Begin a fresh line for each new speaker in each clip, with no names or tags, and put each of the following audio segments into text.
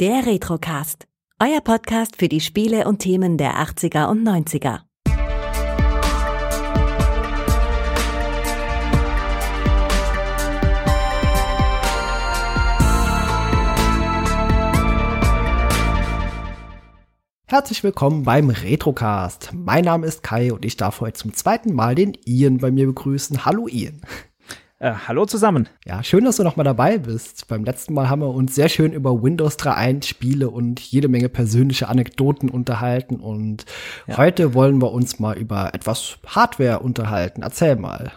Der Retrocast. Euer Podcast für die Spiele und Themen der 80er und 90er.
Herzlich willkommen beim Retrocast. Mein Name ist Kai und ich darf heute zum zweiten Mal den Ian bei mir begrüßen. Hallo Ian.
Äh, hallo zusammen.
Ja, schön, dass du noch mal dabei bist. Beim letzten Mal haben wir uns sehr schön über Windows 3.1 Spiele und jede Menge persönliche Anekdoten unterhalten und ja. heute wollen wir uns mal über etwas Hardware unterhalten. Erzähl mal.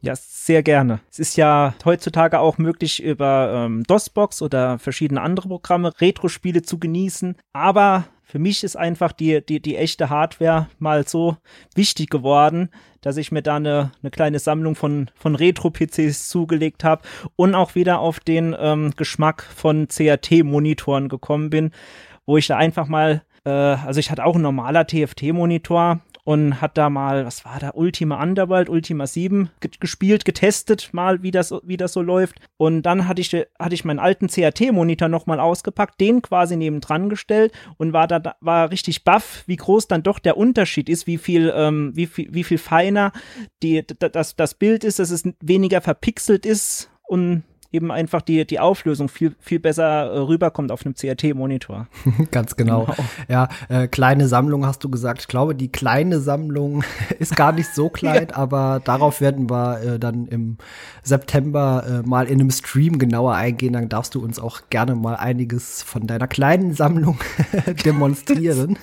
Ja, sehr gerne. Es ist ja heutzutage auch möglich, über ähm, DOSBox oder verschiedene andere Programme Retro-Spiele zu genießen. Aber für mich ist einfach die, die, die echte Hardware mal so wichtig geworden, dass ich mir da eine, eine kleine Sammlung von, von Retro-PCs zugelegt habe und auch wieder auf den ähm, Geschmack von CRT-Monitoren gekommen bin, wo ich da einfach mal, äh, also ich hatte auch ein normaler TFT-Monitor, und hat da mal, was war da, Ultima Underworld, Ultima 7 gespielt, getestet, mal, wie das, wie das so läuft. Und dann hatte ich, hatte ich meinen alten CRT-Monitor nochmal ausgepackt, den quasi nebendran gestellt und war da, war richtig baff, wie groß dann doch der Unterschied ist, wie viel, ähm, wie viel, wie viel feiner die, das, das Bild ist, dass es weniger verpixelt ist und eben einfach die, die Auflösung viel, viel besser äh, rüberkommt auf einem CRT-Monitor.
Ganz genau. genau. Ja, äh, kleine Sammlung hast du gesagt. Ich glaube, die kleine Sammlung ist gar nicht so klein, ja. aber darauf werden wir äh, dann im September äh, mal in einem Stream genauer eingehen. Dann darfst du uns auch gerne mal einiges von deiner kleinen Sammlung demonstrieren.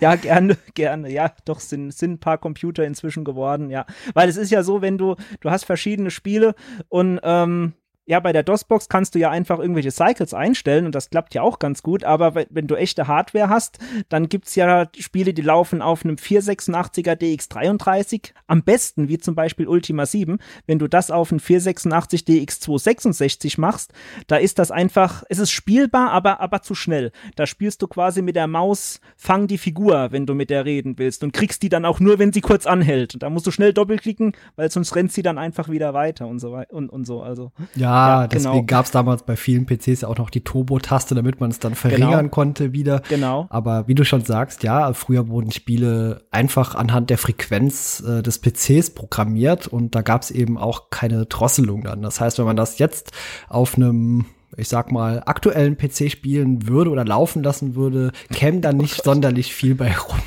ja, gerne, gerne. Ja, doch sind, sind ein paar Computer inzwischen geworden, ja. Weil es ist ja so, wenn du, du hast verschiedene Spiele und ähm, ja, bei der DOS-Box kannst du ja einfach irgendwelche Cycles einstellen und das klappt ja auch ganz gut, aber wenn du echte Hardware hast, dann gibt's ja Spiele, die laufen auf einem 486er DX33 am besten, wie zum Beispiel Ultima 7. Wenn du das auf einem 486 DX266 machst, da ist das einfach, es ist spielbar, aber, aber zu schnell. Da spielst du quasi mit der Maus, fang die Figur, wenn du mit der reden willst und kriegst die dann auch nur, wenn sie kurz anhält. Da musst du schnell doppelklicken, weil sonst rennt sie dann einfach wieder weiter und so weiter und, und so. Also.
Ja, ja, deswegen genau. gab es damals bei vielen PCs auch noch die Turbo-Taste, damit man es dann verringern genau. konnte wieder.
Genau.
Aber wie du schon sagst, ja, früher wurden Spiele einfach anhand der Frequenz äh, des PCs programmiert und da gab es eben auch keine Drosselung dann. Das heißt, wenn man das jetzt auf einem ich sag mal, aktuellen PC spielen würde oder laufen lassen würde, käme da nicht oh sonderlich viel bei rum.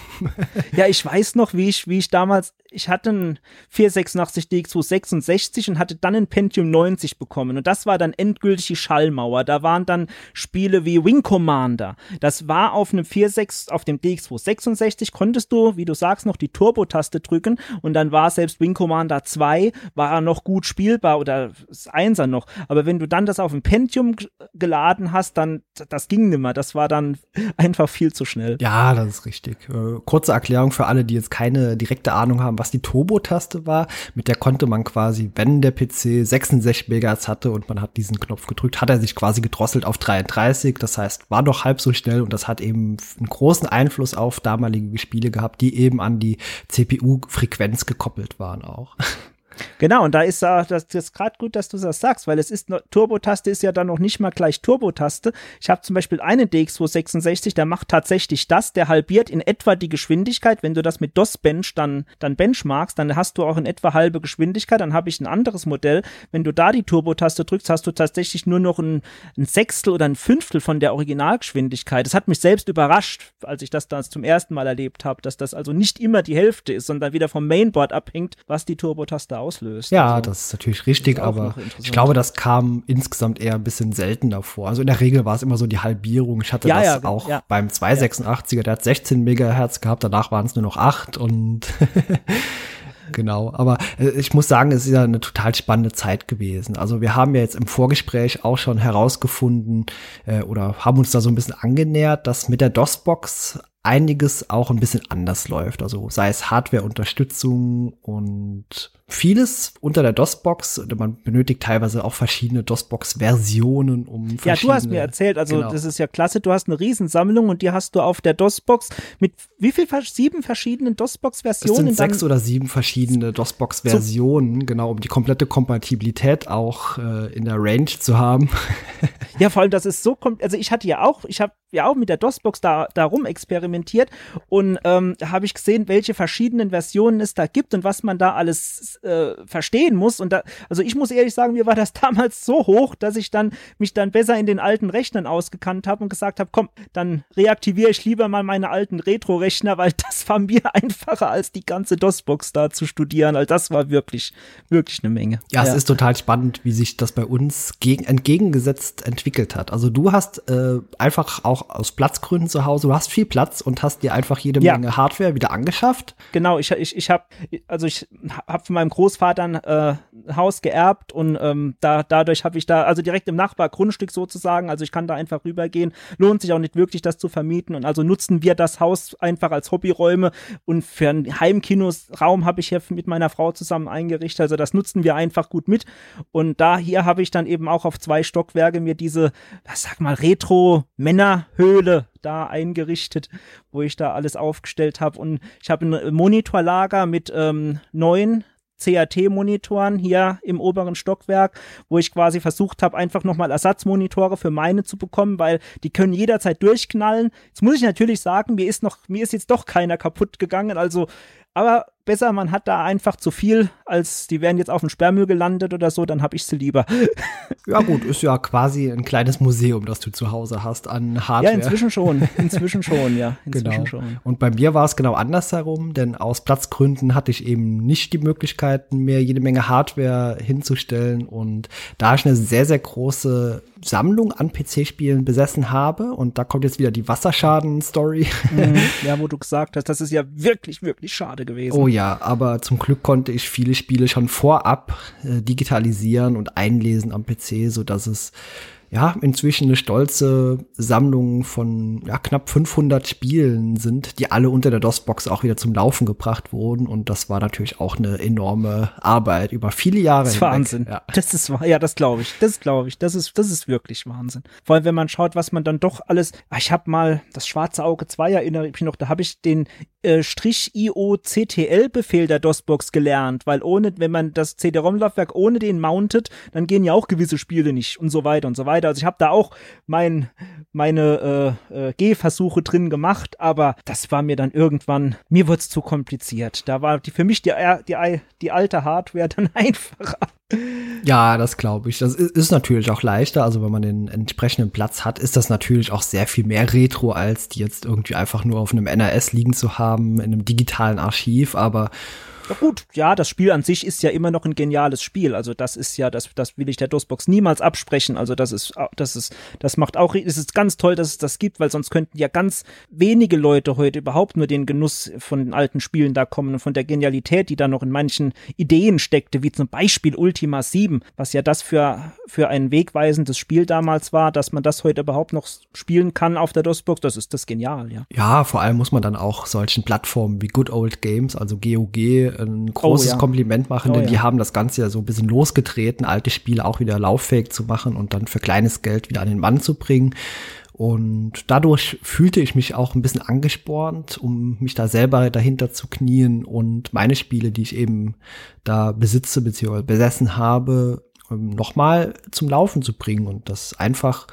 Ja, ich weiß noch, wie ich, wie ich damals, ich hatte einen 486 DX266 und hatte dann einen Pentium 90 bekommen. Und das war dann endgültig die Schallmauer. Da waren dann Spiele wie Wing Commander. Das war auf einem 46, auf dem DX266 konntest du, wie du sagst, noch die Turbo-Taste drücken und dann war selbst Wing Commander 2 war noch gut spielbar oder das 1er noch. Aber wenn du dann das auf dem Pentium geladen hast, dann, das ging nimmer. Das war dann einfach viel zu schnell.
Ja, das ist richtig. Kurze Erklärung für alle, die jetzt keine direkte Ahnung haben, was die Turbo-Taste war. Mit der konnte man quasi, wenn der PC 66 MHz hatte und man hat diesen Knopf gedrückt, hat er sich quasi gedrosselt auf 33. Das heißt, war doch halb so schnell und das hat eben einen großen Einfluss auf damalige Spiele gehabt, die eben an die CPU-Frequenz gekoppelt waren auch.
Genau, und da ist das, ist gerade gut, dass du das sagst, weil es ist, Turbo-Taste ist ja dann noch nicht mal gleich Turbo-Taste. Ich habe zum Beispiel einen DX266, der macht tatsächlich das, der halbiert in etwa die Geschwindigkeit. Wenn du das mit DOS-Bench dann, dann benchmarkst, dann hast du auch in etwa halbe Geschwindigkeit. Dann habe ich ein anderes Modell. Wenn du da die Turbo-Taste drückst, hast du tatsächlich nur noch ein, ein Sechstel oder ein Fünftel von der Originalgeschwindigkeit. Das hat mich selbst überrascht, als ich das dann zum ersten Mal erlebt habe, dass das also nicht immer die Hälfte ist, sondern wieder vom Mainboard abhängt, was die Turbo-Taste auslöst.
Ja, also, das ist natürlich richtig, ist aber ich glaube, das kam insgesamt eher ein bisschen seltener vor. Also in der Regel war es immer so die Halbierung. Ich hatte ja, das ja, auch ja. beim 286er, der hat 16 Megahertz gehabt, danach waren es nur noch 8 und Genau, aber äh, ich muss sagen, es ist ja eine total spannende Zeit gewesen. Also wir haben ja jetzt im Vorgespräch auch schon herausgefunden äh, oder haben uns da so ein bisschen angenähert, dass mit der DOS-Box einiges auch ein bisschen anders läuft. Also sei es Hardware-Unterstützung und vieles unter der DOS-Box. Man benötigt teilweise auch verschiedene DOS-Box-Versionen, um
Ja, du hast mir erzählt, also genau. das ist ja klasse, du hast eine Riesensammlung und die hast du auf der DOS-Box mit wie viel, sieben verschiedenen DOS-Box-Versionen?
Es sind sechs oder sieben verschiedene DOS-Box-Versionen, so. genau, um die komplette Kompatibilität auch äh, in der Range zu haben.
ja, vor allem, das ist so, also ich hatte ja auch, ich habe ja auch mit der DOS-Box da, da rum experimentiert und ähm, habe ich gesehen, welche verschiedenen Versionen es da gibt und was man da alles äh, verstehen muss. Und da, also ich muss ehrlich sagen, mir war das damals so hoch, dass ich dann mich dann besser in den alten Rechnern ausgekannt habe und gesagt habe, komm, dann reaktiviere ich lieber mal meine alten Retro-Rechner, weil das war mir einfacher als die ganze DOS-Box da zu studieren. Also das war wirklich, wirklich eine Menge.
Ja, ja, es ist total spannend, wie sich das bei uns gegen, entgegengesetzt entwickelt hat. Also du hast äh, einfach auch aus Platzgründen zu Hause, du hast viel Platz und hast dir einfach jede ja. Menge Hardware wieder angeschafft.
Genau, ich, ich, ich habe, also ich habe von meinem Großvater ein äh, Haus geerbt und ähm, da, dadurch habe ich da, also direkt im Nachbargrundstück sozusagen, also ich kann da einfach rübergehen. Lohnt sich auch nicht wirklich, das zu vermieten. Und also nutzen wir das Haus einfach als Hobbyräume und für einen Heimkinosraum habe ich hier mit meiner Frau zusammen eingerichtet. Also das nutzen wir einfach gut mit. Und da hier habe ich dann eben auch auf zwei Stockwerke mir diese, was sag mal, Retro-Männerhöhle da eingerichtet, wo ich da alles aufgestellt habe. Und ich habe ein Monitorlager mit ähm, neun CAT-Monitoren hier im oberen Stockwerk, wo ich quasi versucht habe, einfach nochmal Ersatzmonitore für meine zu bekommen, weil die können jederzeit durchknallen. Jetzt muss ich natürlich sagen, mir ist noch, mir ist jetzt doch keiner kaputt gegangen, also, aber besser, man hat da einfach zu viel, als die wären jetzt auf dem Sperrmüll gelandet oder so, dann habe ich sie lieber.
ja gut, ist ja quasi ein kleines Museum, das du zu Hause hast an Hardware.
Ja, inzwischen schon, inzwischen schon, ja, inzwischen
genau.
schon.
Und bei mir war es genau andersherum, denn aus Platzgründen hatte ich eben nicht die Möglichkeiten, mir jede Menge Hardware hinzustellen und da ich eine sehr, sehr große Sammlung an PC-Spielen besessen habe und da kommt jetzt wieder die Wasserschaden-Story.
Mhm, ja, wo du gesagt hast, das ist ja wirklich, wirklich schade gewesen.
Oh ja, aber zum Glück konnte ich viele Spiele schon vorab äh, digitalisieren und einlesen am PC, so dass es ja, inzwischen eine stolze Sammlung von ja, knapp 500 Spielen sind, die alle unter der DOS-Box auch wieder zum Laufen gebracht wurden. Und das war natürlich auch eine enorme Arbeit über viele Jahre.
Das ist hinweg. Wahnsinn. Ja. Das ist, ja, das glaube ich. Das glaube ich. Das ist, das ist wirklich Wahnsinn. Vor allem, wenn man schaut, was man dann doch alles, ah, ich habe mal das schwarze Auge 2 erinnere ich mich noch, da habe ich den äh, Strich IO-CTL-Befehl der DOS-Box gelernt, weil ohne, wenn man das CD-ROM-Laufwerk ohne den mountet, dann gehen ja auch gewisse Spiele nicht und so weiter und so weiter weiter. Also ich habe da auch mein, meine äh, äh, Gehversuche drin gemacht, aber das war mir dann irgendwann, mir wurde es zu kompliziert. Da war die, für mich die, die, die alte Hardware dann einfacher.
Ja, das glaube ich. Das ist natürlich auch leichter. Also wenn man den entsprechenden Platz hat, ist das natürlich auch sehr viel mehr Retro, als die jetzt irgendwie einfach nur auf einem NRS liegen zu haben, in einem digitalen Archiv. Aber
ja gut, ja, das Spiel an sich ist ja immer noch ein geniales Spiel. Also das ist ja, das, das will ich der DOSBox niemals absprechen. Also das ist, das ist, das macht auch, es ist ganz toll, dass es das gibt, weil sonst könnten ja ganz wenige Leute heute überhaupt nur den Genuss von den alten Spielen da kommen und von der Genialität, die da noch in manchen Ideen steckte, wie zum Beispiel Ultima 7, was ja das für, für ein wegweisendes Spiel damals war, dass man das heute überhaupt noch spielen kann auf der DOSBox. Das ist das genial, ja.
Ja, vor allem muss man dann auch solchen Plattformen wie Good Old Games, also GOG, ein großes oh, ja. Kompliment machen, denn oh, ja. die haben das Ganze ja so ein bisschen losgetreten, alte Spiele auch wieder lauffähig zu machen und dann für kleines Geld wieder an den Mann zu bringen. Und dadurch fühlte ich mich auch ein bisschen angespornt, um mich da selber dahinter zu knien und meine Spiele, die ich eben da besitze bzw. besessen habe, ähm, nochmal zum Laufen zu bringen und das einfach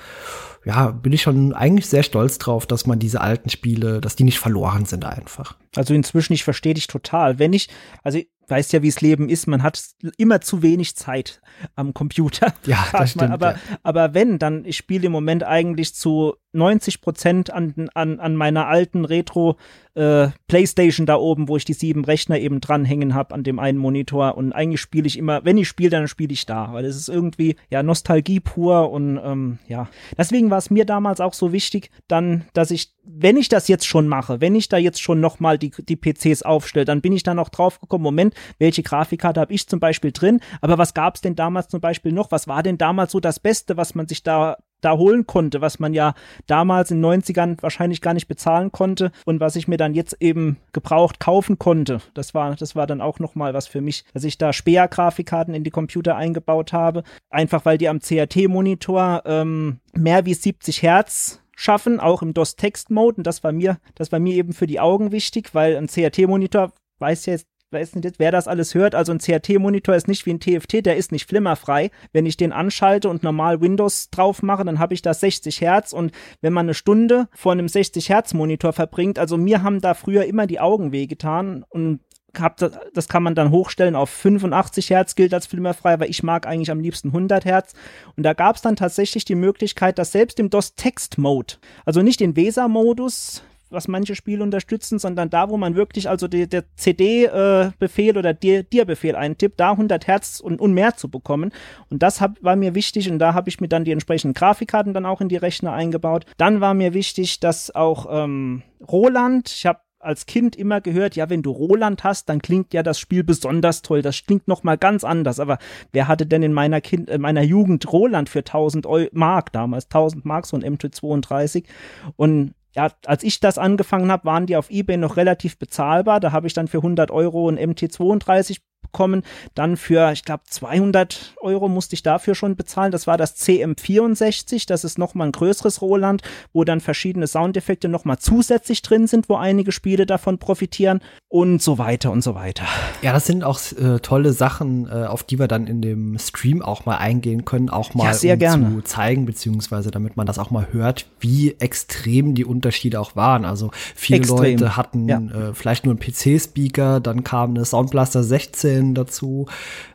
ja, bin ich schon eigentlich sehr stolz drauf, dass man diese alten Spiele, dass die nicht verloren sind einfach.
Also inzwischen, ich verstehe dich total. Wenn ich, also weißt ja, wie es Leben ist, man hat immer zu wenig Zeit am Computer.
Ja, das stimmt,
aber,
ja.
aber wenn, dann, ich spiele im Moment eigentlich zu 90 Prozent an, an, an meiner alten Retro äh, Playstation da oben, wo ich die sieben Rechner eben dranhängen habe an dem einen Monitor. Und eigentlich spiele ich immer, wenn ich spiele, dann spiele ich da, weil es ist irgendwie ja Nostalgie pur und ähm, ja, deswegen war es mir damals auch so wichtig, dann, dass ich, wenn ich das jetzt schon mache, wenn ich da jetzt schon nochmal die, die PCs aufstelle, dann bin ich dann auch drauf gekommen, Moment, welche Grafikkarte habe ich zum Beispiel drin, aber was gab es denn damals zum Beispiel noch, was war denn damals so das Beste, was man sich da da holen konnte, was man ja damals in den 90ern wahrscheinlich gar nicht bezahlen konnte und was ich mir dann jetzt eben gebraucht kaufen konnte. Das war, das war dann auch nochmal was für mich, dass ich da Speer-Grafikkarten in die Computer eingebaut habe. Einfach weil die am CRT-Monitor ähm, mehr wie 70 Hertz schaffen, auch im DOS-Text-Mode. Und das war mir, das war mir eben für die Augen wichtig, weil ein CRT-Monitor weiß ja jetzt wer das alles hört, also ein CRT-Monitor ist nicht wie ein TFT, der ist nicht flimmerfrei. Wenn ich den anschalte und normal Windows drauf mache, dann habe ich da 60 Hertz und wenn man eine Stunde vor einem 60 Hertz Monitor verbringt, also mir haben da früher immer die Augen wehgetan und hab das, das kann man dann hochstellen auf 85 Hertz, gilt als flimmerfrei, aber ich mag eigentlich am liebsten 100 Hertz. Und da gab es dann tatsächlich die Möglichkeit, dass selbst im DOS-Text-Mode, also nicht den VESA-Modus, was manche Spiele unterstützen, sondern da, wo man wirklich also die, der CD-Befehl äh, oder Dir-Befehl eintippt, da 100 Hertz und, und mehr zu bekommen. Und das hab, war mir wichtig und da habe ich mir dann die entsprechenden Grafikkarten dann auch in die Rechner eingebaut. Dann war mir wichtig, dass auch ähm, Roland, ich habe als Kind immer gehört, ja, wenn du Roland hast, dann klingt ja das Spiel besonders toll. Das klingt noch mal ganz anders. Aber wer hatte denn in meiner Kind, in meiner Jugend Roland für 1000 Mark damals? 1000 Mark so ein MT32. Und ja, als ich das angefangen habe, waren die auf eBay noch relativ bezahlbar. Da habe ich dann für 100 Euro ein MT32 bekommen. Dann für, ich glaube, 200 Euro musste ich dafür schon bezahlen. Das war das CM64. Das ist nochmal ein größeres Roland, wo dann verschiedene Soundeffekte nochmal zusätzlich drin sind, wo einige Spiele davon profitieren und so weiter und so weiter.
Ja, das sind auch äh, tolle Sachen, äh, auf die wir dann in dem Stream auch mal eingehen können, auch mal
ja, um gerne.
zu zeigen, beziehungsweise damit man das auch mal hört, wie extrem die Unterschiede auch waren. Also viele extrem. Leute hatten ja. äh, vielleicht nur einen PC-Speaker, dann kam eine Soundblaster 16 Medien dazu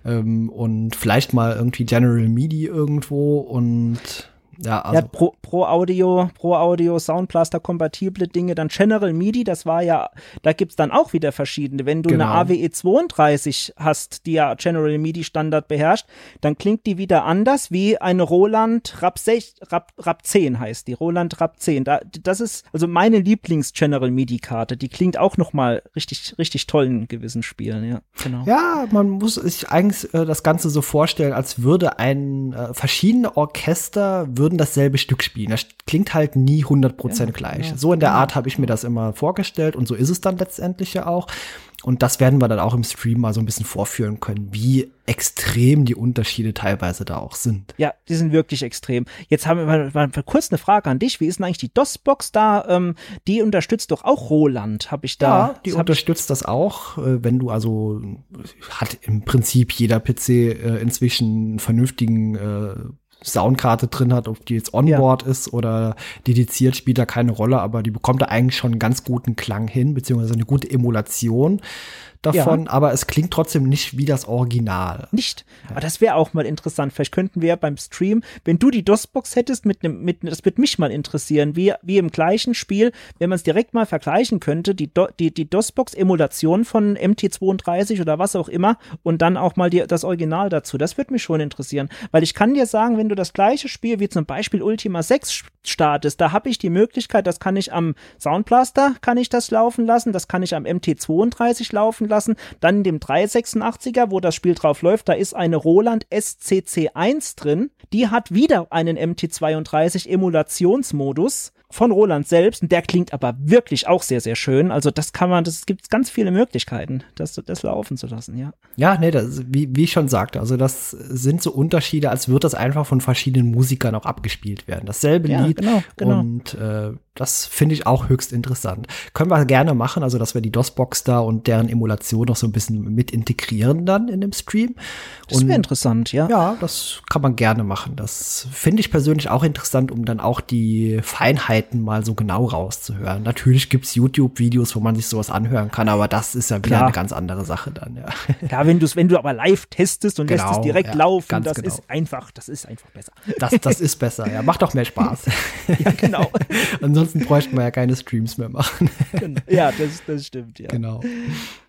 ähm, und vielleicht mal irgendwie General MIDI irgendwo und ja, also.
Ja, Pro, Pro Audio, Pro Audio, Soundblaster kompatible Dinge, dann General MIDI, das war ja, da gibt's dann auch wieder verschiedene. Wenn du genau. eine AWE 32 hast, die ja General MIDI Standard beherrscht, dann klingt die wieder anders wie eine Roland Rap, 6, Rap, Rap 10 heißt die, Roland Rap 10. Da, das ist also meine Lieblings General MIDI Karte, die klingt auch noch mal richtig, richtig toll in gewissen Spielen, ja, genau.
Ja, man muss sich eigentlich äh, das Ganze so vorstellen, als würde ein äh, verschiedene Orchester würde würden dasselbe Stück spielen. Das klingt halt nie 100% ja, gleich. Ja, so in der Art habe ich mir das immer vorgestellt und so ist es dann letztendlich ja auch. Und das werden wir dann auch im Stream mal so ein bisschen vorführen können, wie extrem die Unterschiede teilweise da auch sind.
Ja, die sind wirklich extrem. Jetzt haben wir mal, kurz eine Frage an dich. Wie ist denn eigentlich die DOS-Box da? Ähm, die unterstützt doch auch Roland, habe ich da.
Ja, die unterstützt das auch. Äh, wenn du also, hat im Prinzip jeder PC äh, inzwischen einen vernünftigen äh, Soundkarte drin hat, ob die jetzt onboard ja. ist oder dediziert, spielt da keine Rolle, aber die bekommt da eigentlich schon einen ganz guten Klang hin, beziehungsweise eine gute Emulation davon, ja. aber es klingt trotzdem nicht wie das Original.
Nicht. Ja. Aber das wäre auch mal interessant. Vielleicht könnten wir beim Stream, wenn du die DOS-Box hättest mit einem, mit, das würde mich mal interessieren, wie, wie im gleichen Spiel, wenn man es direkt mal vergleichen könnte, die, Do, die, die DOS-Box-Emulation von MT32 oder was auch immer und dann auch mal die, das Original dazu. Das würde mich schon interessieren. Weil ich kann dir sagen, wenn du das gleiche Spiel wie zum Beispiel Ultima 6 startest, da habe ich die Möglichkeit, das kann ich am Soundblaster, kann ich das laufen lassen, das kann ich am MT32 laufen lassen. Dann in dem 386er, wo das Spiel drauf läuft, da ist eine Roland SCC1 drin. Die hat wieder einen MT32 Emulationsmodus von Roland selbst und der klingt aber wirklich auch sehr, sehr schön. Also das kann man, das gibt ganz viele Möglichkeiten, das, das laufen zu lassen, ja.
Ja, nee, das, wie, wie ich schon sagte, also das sind so Unterschiede, als würde das einfach von verschiedenen Musikern auch abgespielt werden. Dasselbe ja, Lied genau, genau. und äh, das finde ich auch höchst interessant. Können wir gerne machen, also dass wir die DOS-Box da und deren Emulation noch so ein bisschen mit integrieren dann in dem Stream.
Das wäre interessant, ja.
Ja, das kann man gerne machen. Das finde ich persönlich auch interessant, um dann auch die Feinheiten mal so genau rauszuhören. Natürlich gibt's YouTube-Videos, wo man sich sowas anhören kann, aber das ist ja wieder Klar. eine ganz andere Sache dann, ja.
Ja, wenn, du's, wenn du aber live testest und genau, lässt es direkt ja, laufen, das genau. ist einfach, das ist einfach besser.
Das, das ist besser, ja. Macht doch mehr Spaß.
ja, genau.
Ansonsten ansonsten bräuchten wir ja keine Streams mehr machen.
Genau. Ja, das, das stimmt, ja.
Genau.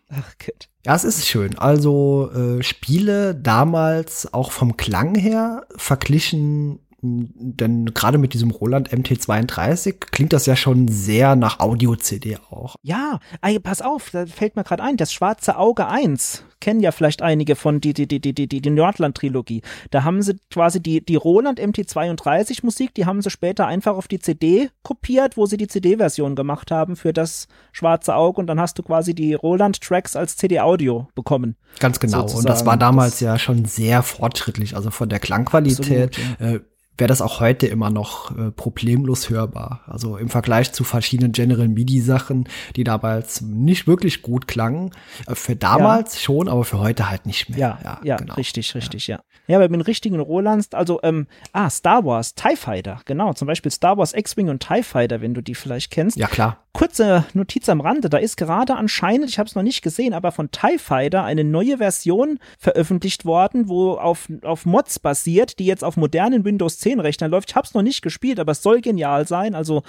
Ach, Gott. Ja, es ist schön. Also äh, Spiele damals auch vom Klang her verglichen denn gerade mit diesem Roland MT32 klingt das ja schon sehr nach Audio-CD auch.
Ja, ey, pass auf, da fällt mir gerade ein, das Schwarze Auge 1 kennen ja vielleicht einige von die, die, die, die, die, die Nordland-Trilogie. Da haben sie quasi die, die Roland MT32 Musik, die haben sie später einfach auf die CD kopiert, wo sie die CD-Version gemacht haben für das Schwarze Auge und dann hast du quasi die Roland-Tracks als CD-Audio bekommen.
Ganz genau. Sozusagen. Und das war damals das ja schon sehr fortschrittlich, also von der Klangqualität. Absolut, ja. äh, wäre das auch heute immer noch äh, problemlos hörbar. Also im Vergleich zu verschiedenen General MIDI Sachen, die damals nicht wirklich gut klangen. Äh, für damals ja. schon, aber für heute halt nicht mehr.
Ja, ja, ja genau. richtig, richtig, ja. Ja, bei den richtigen Rolands, also, ähm, ah, Star Wars, TIE Fighter, genau, zum Beispiel Star Wars X-Wing und TIE Fighter, wenn du die vielleicht kennst.
Ja, klar.
Kurze Notiz am Rande, da ist gerade anscheinend, ich habe es noch nicht gesehen, aber von TIE Fighter eine neue Version veröffentlicht worden, wo auf, auf Mods basiert, die jetzt auf modernen Windows 10 Rechnern läuft. Ich habe es noch nicht gespielt, aber es soll genial sein. Also,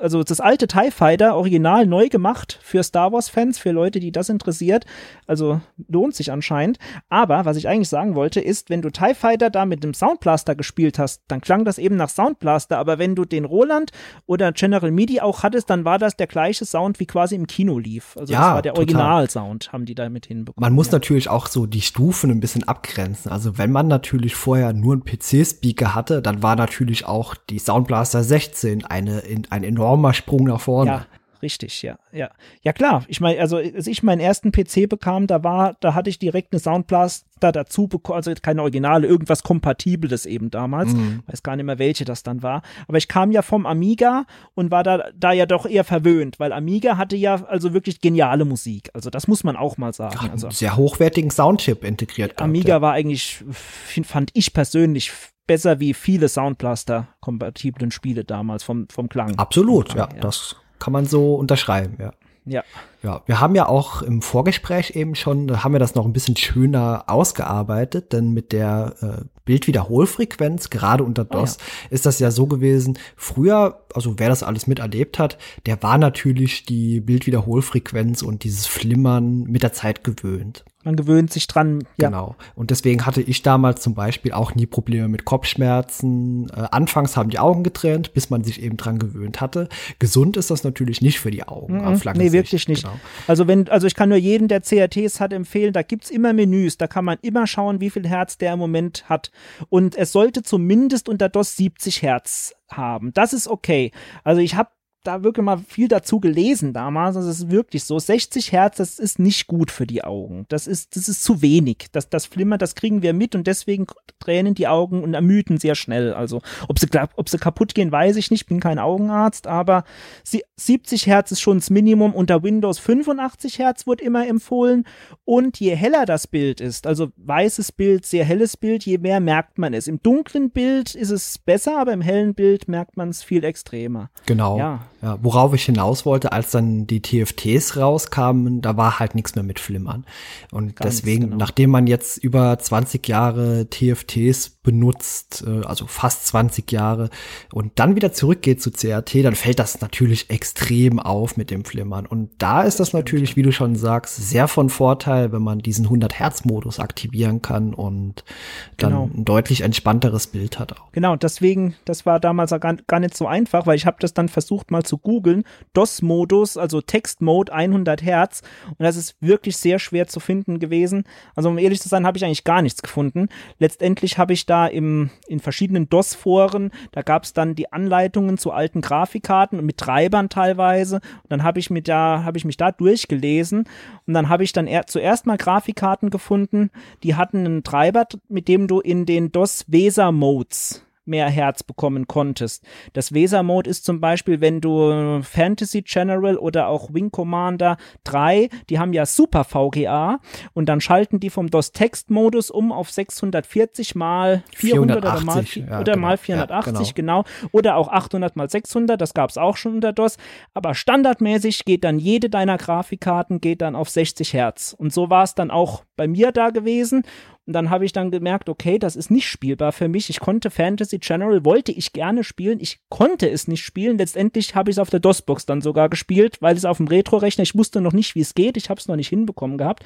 also das alte TIE Fighter, original neu gemacht für Star Wars Fans, für Leute, die das interessiert. Also lohnt sich anscheinend. Aber was ich eigentlich sagen wollte, ist, wenn du TIE Fighter da mit dem Soundblaster gespielt hast, dann klang das eben nach Soundblaster, aber wenn du den Roland oder General MIDI auch hattest, dann war das der der gleiche Sound wie quasi im Kino lief. Also ja, das war der Originalsound, haben die damit hinbekommen.
Man muss ja. natürlich auch so die Stufen ein bisschen abgrenzen. Also wenn man natürlich vorher nur einen PC-Speaker hatte, dann war natürlich auch die Soundblaster 16 eine, ein enormer Sprung nach vorne.
Ja, richtig, ja, ja. Ja klar, ich meine, also als ich meinen ersten PC bekam, da war, da hatte ich direkt eine Soundblaster dazu bekommen, also keine Originale, irgendwas Kompatibles eben damals. Mhm. Weiß gar nicht mehr, welche das dann war. Aber ich kam ja vom Amiga und war da, da ja doch eher verwöhnt, weil Amiga hatte ja also wirklich geniale Musik. Also das muss man auch mal sagen. Ja, also,
sehr hochwertigen Soundchip integriert.
Amiga gehabt, ja. war eigentlich, fand ich persönlich besser wie viele Soundblaster-kompatiblen Spiele damals vom, vom Klang.
Absolut, ja, ja, das kann man so unterschreiben, ja.
Ja.
Ja, wir haben ja auch im Vorgespräch eben schon, da haben wir das noch ein bisschen schöner ausgearbeitet, denn mit der äh, Bildwiederholfrequenz, gerade unter DOS, oh ja. ist das ja so gewesen. Früher, also wer das alles miterlebt hat, der war natürlich die Bildwiederholfrequenz und dieses Flimmern mit der Zeit gewöhnt.
Man gewöhnt sich dran.
Ja. Genau. Und deswegen hatte ich damals zum Beispiel auch nie Probleme mit Kopfschmerzen. Äh, anfangs haben die Augen getrennt, bis man sich eben dran gewöhnt hatte. Gesund ist das natürlich nicht für die Augen.
Mhm. Auf lange nee, wirklich nicht. Genau. Also wenn, also ich kann nur jeden, der CRTs hat, empfehlen, da gibt's immer Menüs. Da kann man immer schauen, wie viel Herz der im Moment hat. Und es sollte zumindest unter DOS 70 Hertz haben. Das ist okay. Also ich habe da wirklich mal viel dazu gelesen damals. Das ist wirklich so. 60 Hertz, das ist nicht gut für die Augen. Das ist, das ist zu wenig. Das, das Flimmern, das kriegen wir mit und deswegen tränen die Augen und ermüden sehr schnell. Also, ob sie, ob sie kaputt gehen, weiß ich nicht. Bin kein Augenarzt, aber 70 Hertz ist schon das Minimum. Unter Windows 85 Hertz wird immer empfohlen. Und je heller das Bild ist, also weißes Bild, sehr helles Bild, je mehr merkt man es. Im dunklen Bild ist es besser, aber im hellen Bild merkt man es viel extremer.
Genau. Ja. Ja, worauf ich hinaus wollte, als dann die TFTs rauskamen, da war halt nichts mehr mit Flimmern. Und Ganz deswegen, genau. nachdem man jetzt über 20 Jahre TFTs benutzt, äh, also fast 20 Jahre, und dann wieder zurückgeht zu CRT, dann fällt das natürlich extrem auf mit dem Flimmern. Und da ist das natürlich, wie du schon sagst, sehr von Vorteil, wenn man diesen 100-Hertz-Modus aktivieren kann und dann genau. ein deutlich entspannteres Bild hat auch.
Genau, deswegen, das war damals gar, gar nicht so einfach, weil ich habe das dann versucht mal zu googeln. DOS-Modus, also Text-Mode 100 Hertz. Und das ist wirklich sehr schwer zu finden gewesen. Also um ehrlich zu sein, habe ich eigentlich gar nichts gefunden. Letztendlich habe ich da im, in verschiedenen DOS-Foren, da gab es dann die Anleitungen zu alten Grafikkarten und mit Treibern teilweise. Und dann habe ich, da, hab ich mich da durchgelesen und dann habe ich dann er, zuerst mal Grafikkarten gefunden, die hatten einen Treiber, mit dem du in den DOS-Weser-Modes mehr Herz bekommen konntest. Das Weser-Mode ist zum Beispiel, wenn du Fantasy General oder auch Wing Commander 3, die haben ja Super VGA und dann schalten die vom DOS-Text-Modus um auf 640 mal 400 480, oder, mal, ja, oder genau. mal 480, ja, genau. genau. Oder auch 800 mal 600, das gab es auch schon unter DOS. Aber standardmäßig geht dann jede deiner Grafikkarten geht dann auf 60 Hertz. Und so war es dann auch bei mir da gewesen. Und dann habe ich dann gemerkt, okay, das ist nicht spielbar für mich. Ich konnte Fantasy General, wollte ich gerne spielen. Ich konnte es nicht spielen. Letztendlich habe ich es auf der DOS-Box dann sogar gespielt, weil es auf dem Retro-Rechner, ich wusste noch nicht, wie es geht. Ich habe es noch nicht hinbekommen gehabt.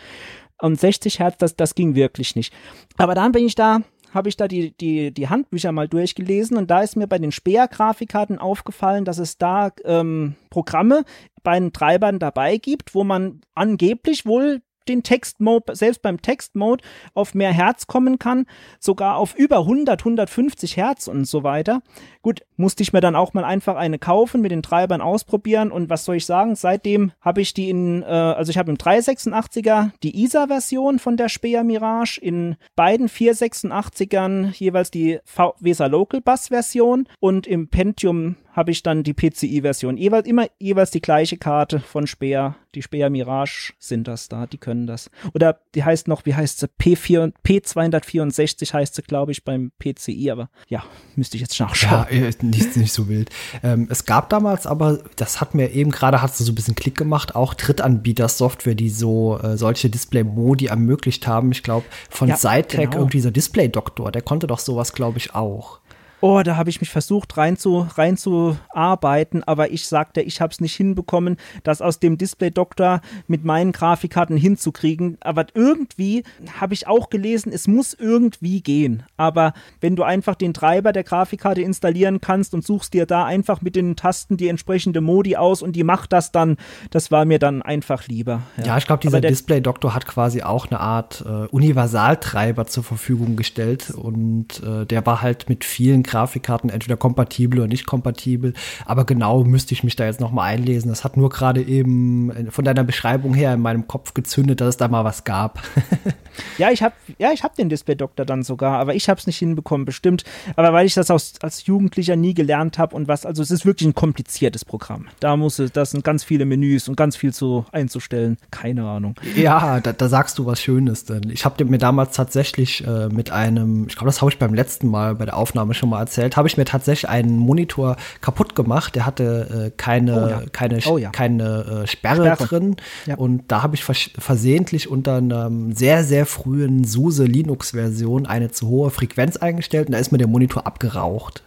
Und 60 Hertz, das, das ging wirklich nicht. Aber dann bin ich da habe ich da die, die, die Handbücher mal durchgelesen und da ist mir bei den Speer-Grafikkarten aufgefallen, dass es da ähm, Programme bei den Treibern dabei gibt, wo man angeblich wohl den Textmode, selbst beim Textmode auf mehr Hertz kommen kann, sogar auf über 100, 150 Hertz und so weiter. Gut, musste ich mir dann auch mal einfach eine kaufen, mit den Treibern ausprobieren und was soll ich sagen, seitdem habe ich die in, äh, also ich habe im 386er die ISA-Version von der Speer Mirage, in beiden 486ern jeweils die VESA Local Bus Version und im Pentium habe ich dann die PCI-Version. Jeweils, immer jeweils die gleiche Karte von Speer. Die Speer Mirage sind das da, die können das. Oder die heißt noch, wie heißt sie? P4, P264 heißt sie, glaube ich, beim PCI, aber ja, müsste ich jetzt nachschauen.
Ja, nicht, nicht so wild. Ähm, es gab damals aber, das hat mir eben gerade, hat so ein bisschen Klick gemacht, auch Drittanbieter-Software, die so äh, solche Display-Modi ermöglicht haben. Ich glaube, von ja, Cytec genau. irgendwie so Display-Doktor, der konnte doch sowas, glaube ich, auch.
Oh, da habe ich mich versucht reinzuarbeiten, rein aber ich sagte, ich habe es nicht hinbekommen, das aus dem Display-Doktor mit meinen Grafikkarten hinzukriegen. Aber irgendwie habe ich auch gelesen, es muss irgendwie gehen. Aber wenn du einfach den Treiber der Grafikkarte installieren kannst und suchst dir da einfach mit den Tasten die entsprechende Modi aus und die macht das dann, das war mir dann einfach lieber.
Ja, ja ich glaube, dieser Display-Doktor hat quasi auch eine Art äh, Universaltreiber zur Verfügung gestellt und äh, der war halt mit vielen Grafikkarten entweder kompatibel oder nicht kompatibel. Aber genau müsste ich mich da jetzt noch mal einlesen. Das hat nur gerade eben äh, von deiner Beschreibung her in meinem Kopf gezündet, dass es da mal was gab.
ja, ich habe ja, ich habe den Display Doktor dann sogar, aber ich habe es nicht hinbekommen, bestimmt. Aber weil ich das aus, als Jugendlicher nie gelernt habe und was, also es ist wirklich ein kompliziertes Programm. Da muss es, das sind ganz viele Menüs und ganz viel zu einzustellen. Keine Ahnung.
Ja, da, da sagst du was Schönes. Denn ich habe mir damals tatsächlich äh, mit einem, ich glaube, das habe ich beim letzten Mal bei der Aufnahme schon mal mal erzählt, habe ich mir tatsächlich einen Monitor kaputt gemacht. Der hatte äh, keine, oh ja. keine, oh ja. keine äh, Sperre, Sperre. drin. Ja. Und da habe ich vers versehentlich unter einer sehr, sehr frühen SUSE Linux-Version eine zu hohe Frequenz eingestellt und da ist mir der Monitor abgeraucht.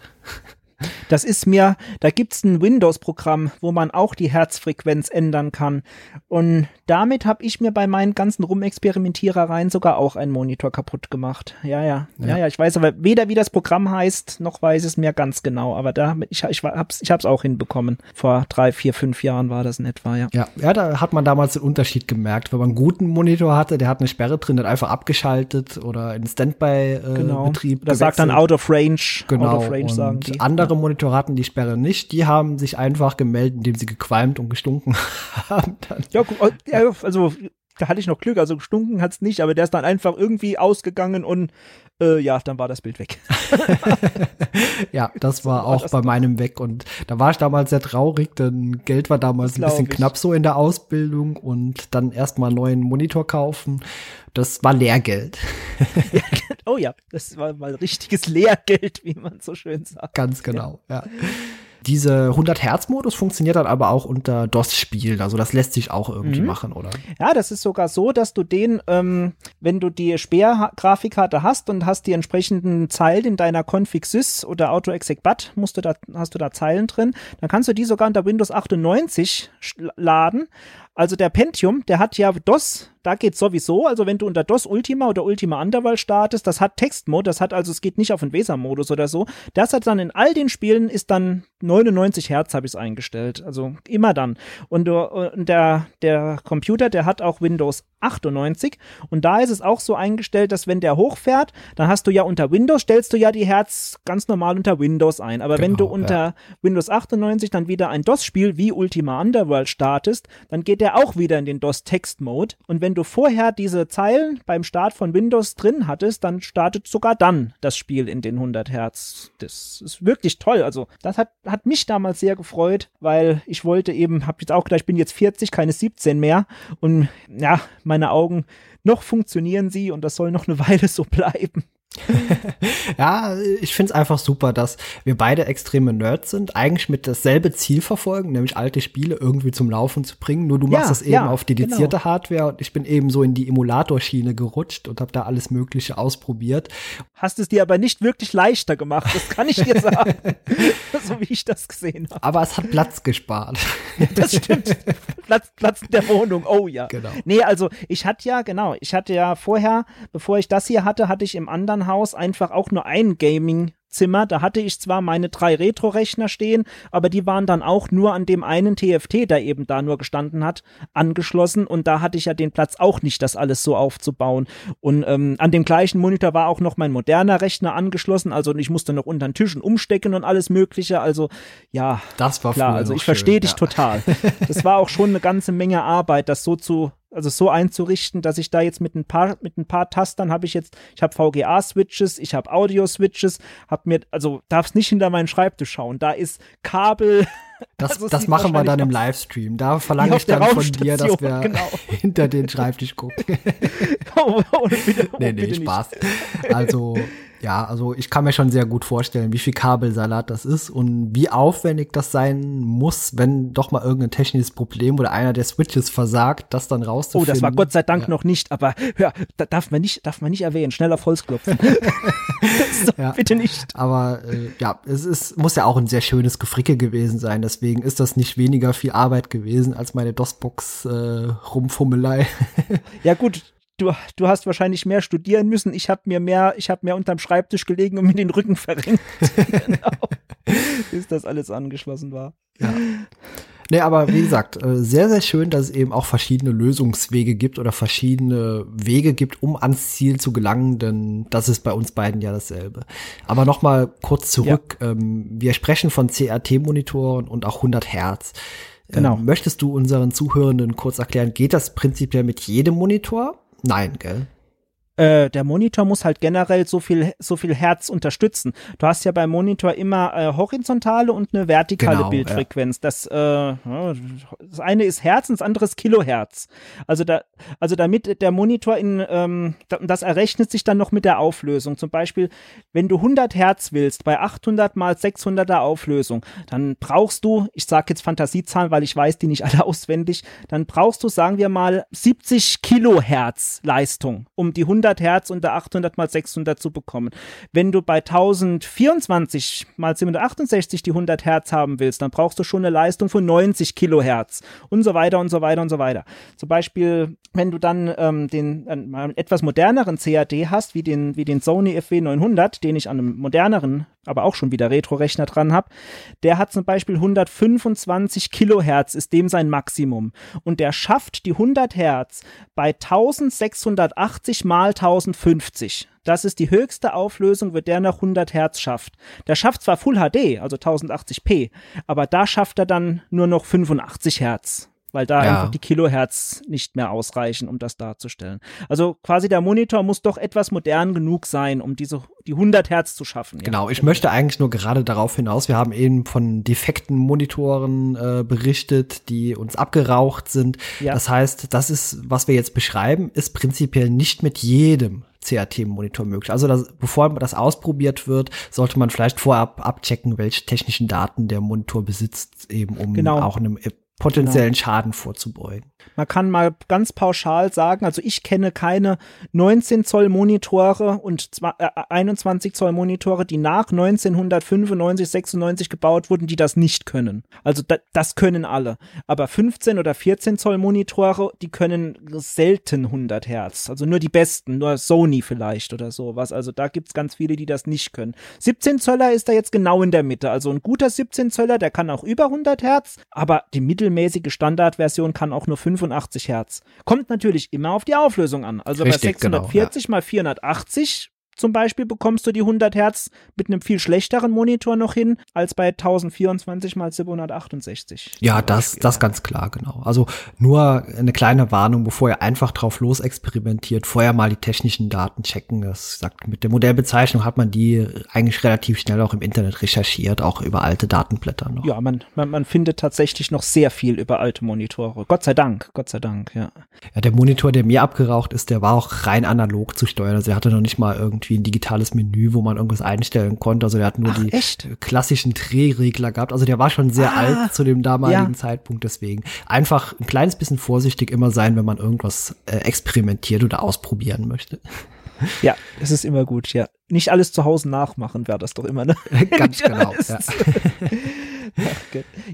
Das ist mir, da gibt es ein Windows-Programm, wo man auch die Herzfrequenz ändern kann. Und damit habe ich mir bei meinen ganzen Rumexperimentierereien sogar auch einen Monitor kaputt gemacht. Ja, ja, ja, ja, ja, ich weiß aber weder, wie das Programm heißt, noch weiß es mir ganz genau. Aber da, ich, ich, hab's, ich hab's auch hinbekommen. Vor drei, vier, fünf Jahren war das in etwa, ja.
Ja, ja da hat man damals den Unterschied gemerkt. Wenn man einen guten Monitor hatte, der hat eine Sperre drin, der hat einfach abgeschaltet oder in Standby-Betrieb. Äh, genau.
Das sagt dann Out of Range.
Genau.
Out of Range
sagen die. Andere andere Monitore hatten die Sperre nicht. Die haben sich einfach gemeldet, indem sie gequalmt und gestunken haben.
Ja, also da hatte ich noch Glück, also gestunken hat es nicht, aber der ist dann einfach irgendwie ausgegangen und äh, ja, dann war das Bild weg.
ja, das war auch das bei meinem weg und da war ich damals sehr traurig, denn Geld war damals ein bisschen ich. knapp so in der Ausbildung und dann erstmal einen neuen Monitor kaufen. Das war Lehrgeld.
Oh ja, das war mal richtiges Lehrgeld, wie man so schön sagt.
Ganz genau, ja. ja. Diese 100-Hertz-Modus funktioniert dann aber auch unter DOS-Spielen. Also das lässt sich auch irgendwie mhm. machen, oder?
Ja, das ist sogar so, dass du den, ähm, wenn du die Speer-Grafikkarte hast und hast die entsprechenden Zeilen in deiner Config-Sys oder AutoExec-BAT, musst du da, hast du da Zeilen drin, dann kannst du die sogar unter Windows 98 laden. Also der Pentium, der hat ja DOS da geht sowieso, also wenn du unter DOS Ultima oder Ultima Underworld startest, das hat Textmode, das hat also, es geht nicht auf den Weser-Modus oder so. Das hat dann in all den Spielen ist dann 99 Hertz habe ich es eingestellt, also immer dann. Und, und der, der Computer, der hat auch Windows 98 und da ist es auch so eingestellt, dass wenn der hochfährt, dann hast du ja unter Windows, stellst du ja die Hertz ganz normal unter Windows ein. Aber genau, wenn du genau, unter ja. Windows 98 dann wieder ein DOS-Spiel wie Ultima Underworld startest, dann geht der auch wieder in den DOS-Text-Mode und wenn du vorher diese Zeilen beim Start von Windows drin hattest, dann startet sogar dann das Spiel in den 100 Hertz. Das ist wirklich toll. Also, das hat, hat mich damals sehr gefreut, weil ich wollte eben, hab jetzt auch gedacht, ich bin jetzt 40, keine 17 mehr. Und ja, meine Augen, noch funktionieren sie und das soll noch eine Weile so bleiben.
ja, ich finde es einfach super, dass wir beide extreme Nerds sind, eigentlich mit dasselbe Ziel verfolgen, nämlich alte Spiele irgendwie zum Laufen zu bringen. Nur du machst das eben ja, auf dedizierte genau. Hardware und ich bin eben so in die Emulatorschiene gerutscht und habe da alles Mögliche ausprobiert.
Hast es dir aber nicht wirklich leichter gemacht, das kann ich dir sagen, so wie ich das gesehen habe.
Aber es hat Platz gespart.
das stimmt. Platz, Platz in der Wohnung, oh ja. Genau. Nee, also ich hatte ja, genau, ich hatte ja vorher, bevor ich das hier hatte, hatte ich im anderen Elternhaus einfach auch nur ein Gaming Zimmer. Da hatte ich zwar meine drei Retro-Rechner stehen, aber die waren dann auch nur an dem einen TFT, der eben da nur gestanden hat, angeschlossen. Und da hatte ich ja den Platz auch nicht, das alles so aufzubauen. Und ähm, an dem gleichen Monitor war auch noch mein moderner Rechner angeschlossen. Also ich musste noch unter den Tischen umstecken und alles Mögliche. Also ja,
das war
klar. Also ich verstehe dich ja. total. Das war auch schon eine ganze Menge Arbeit, das so zu also so einzurichten, dass ich da jetzt mit ein paar mit ein paar Tastern habe ich jetzt, ich habe VGA Switches, ich habe Audio Switches, habe mir also darf's nicht hinter meinen Schreibtisch schauen. Da ist Kabel
das, also das machen wir dann im Livestream. Da verlange ich dann von dir, dass wir genau. hinter den Schreibtisch gucken. oh, oh, bitte, oh, nee, nee, Spaß. Nicht. Also, ja, also ich kann mir schon sehr gut vorstellen, wie viel Kabelsalat das ist und wie aufwendig das sein muss, wenn doch mal irgendein technisches Problem oder einer der Switches versagt, das dann rauszufinden.
Oh, das war Gott sei Dank ja. noch nicht, aber hör, da darf man nicht, darf man nicht erwähnen. Schnell auf Holz klopfen.
ja. Bitte nicht. Aber äh, ja, es ist, muss ja auch ein sehr schönes Gefricke gewesen sein. Deswegen ist das nicht weniger viel Arbeit gewesen als meine DOS-Box äh, Rumfummelei.
ja gut, du, du hast wahrscheinlich mehr studieren müssen. Ich habe mir mehr, ich habe mehr unterm Schreibtisch gelegen und mir den Rücken verrenkt. genau. Bis das alles angeschlossen war.
Ja. Nee, aber wie gesagt, äh, sehr, sehr schön, dass es eben auch verschiedene Lösungswege gibt oder verschiedene Wege gibt, um ans Ziel zu gelangen, denn das ist bei uns beiden ja dasselbe. Aber noch mal kurz zurück. Ja. Ähm, wir sprechen von CRT-Monitoren und auch 100 Hertz. Genau. Ähm, möchtest du unseren Zuhörenden kurz erklären, geht das prinzipiell mit jedem Monitor? Nein, gell?
Äh, der Monitor muss halt generell so viel, so viel Herz unterstützen. Du hast ja beim Monitor immer äh, horizontale und eine vertikale genau, Bildfrequenz. Ja. Das, äh, das eine ist Herz und das andere ist Kilohertz. Also da, also damit der Monitor in, ähm, das errechnet sich dann noch mit der Auflösung. Zum Beispiel, wenn du 100 Hertz willst bei 800 mal 600er Auflösung, dann brauchst du, ich sage jetzt Fantasiezahlen, weil ich weiß die nicht alle auswendig, dann brauchst du, sagen wir mal, 70 Kilohertz Leistung, um die 100 100 Hertz unter 800 mal 600 zu bekommen. Wenn du bei 1024 mal 768 die 100 Hertz haben willst, dann brauchst du schon eine Leistung von 90 Kilohertz und so weiter und so weiter und so weiter. Zum Beispiel, wenn du dann ähm, den äh, etwas moderneren CAD hast, wie den, wie den Sony FW900, den ich an einem moderneren aber auch schon wieder Retro-Rechner dran habe, der hat zum Beispiel 125 Kilohertz, ist dem sein Maximum. Und der schafft die 100 Hertz bei 1680 mal 1050. Das ist die höchste Auflösung, wird der nach 100 Hertz schafft. Der schafft zwar Full HD, also 1080p, aber da schafft er dann nur noch 85 Hertz weil da ja. einfach die Kilohertz nicht mehr ausreichen, um das darzustellen. Also quasi der Monitor muss doch etwas modern genug sein, um diese die 100 Hertz zu schaffen. Ja.
Genau, ich möchte eigentlich nur gerade darauf hinaus, wir haben eben von defekten Monitoren äh, berichtet, die uns abgeraucht sind. Ja. Das heißt, das ist, was wir jetzt beschreiben, ist prinzipiell nicht mit jedem CRT-Monitor möglich. Also das, bevor das ausprobiert wird, sollte man vielleicht vorab abchecken, welche technischen Daten der Monitor besitzt, eben um genau. auch einem potenziellen genau. Schaden vorzubeugen.
Man kann mal ganz pauschal sagen, also ich kenne keine 19 Zoll Monitore und 21 äh, Zoll Monitore, die nach 1995, 96 gebaut wurden, die das nicht können. Also da, das können alle. Aber 15 oder 14 Zoll Monitore, die können selten 100 Hertz. Also nur die besten, nur Sony vielleicht oder sowas. Also da gibt's ganz viele, die das nicht können. 17 Zöller ist da jetzt genau in der Mitte. Also ein guter 17 Zöller, der kann auch über 100 Hertz, aber die mittelmäßige Standardversion kann auch nur 5 85 Hertz. Kommt natürlich immer auf die Auflösung an. Also Richtig, bei 640 genau, ja. mal 480 zum Beispiel bekommst du die 100 Hertz mit einem viel schlechteren Monitor noch hin als bei 1024 mal 768.
Ja, das, das ganz klar, genau. Also nur eine kleine Warnung, bevor ihr einfach drauf los experimentiert, vorher mal die technischen Daten checken. Das sagt, mit der Modellbezeichnung hat man die eigentlich relativ schnell auch im Internet recherchiert, auch über alte Datenblätter noch.
Ja, man, man, man findet tatsächlich noch sehr viel über alte Monitore. Gott sei Dank, Gott sei Dank, ja.
Ja, der Monitor, der mir abgeraucht ist, der war auch rein analog zu steuern. Also er hatte noch nicht mal irgendwie irgendwie ein digitales Menü, wo man irgendwas einstellen konnte. Also der hat nur Ach, die echt? klassischen Drehregler gehabt. Also der war schon sehr ah, alt zu dem damaligen ja. Zeitpunkt. Deswegen einfach ein kleines bisschen vorsichtig immer sein, wenn man irgendwas äh, experimentiert oder ausprobieren möchte.
Ja, es ist immer gut, ja. Nicht alles zu Hause nachmachen wäre das doch immer, ne?
Ganz genau, ja.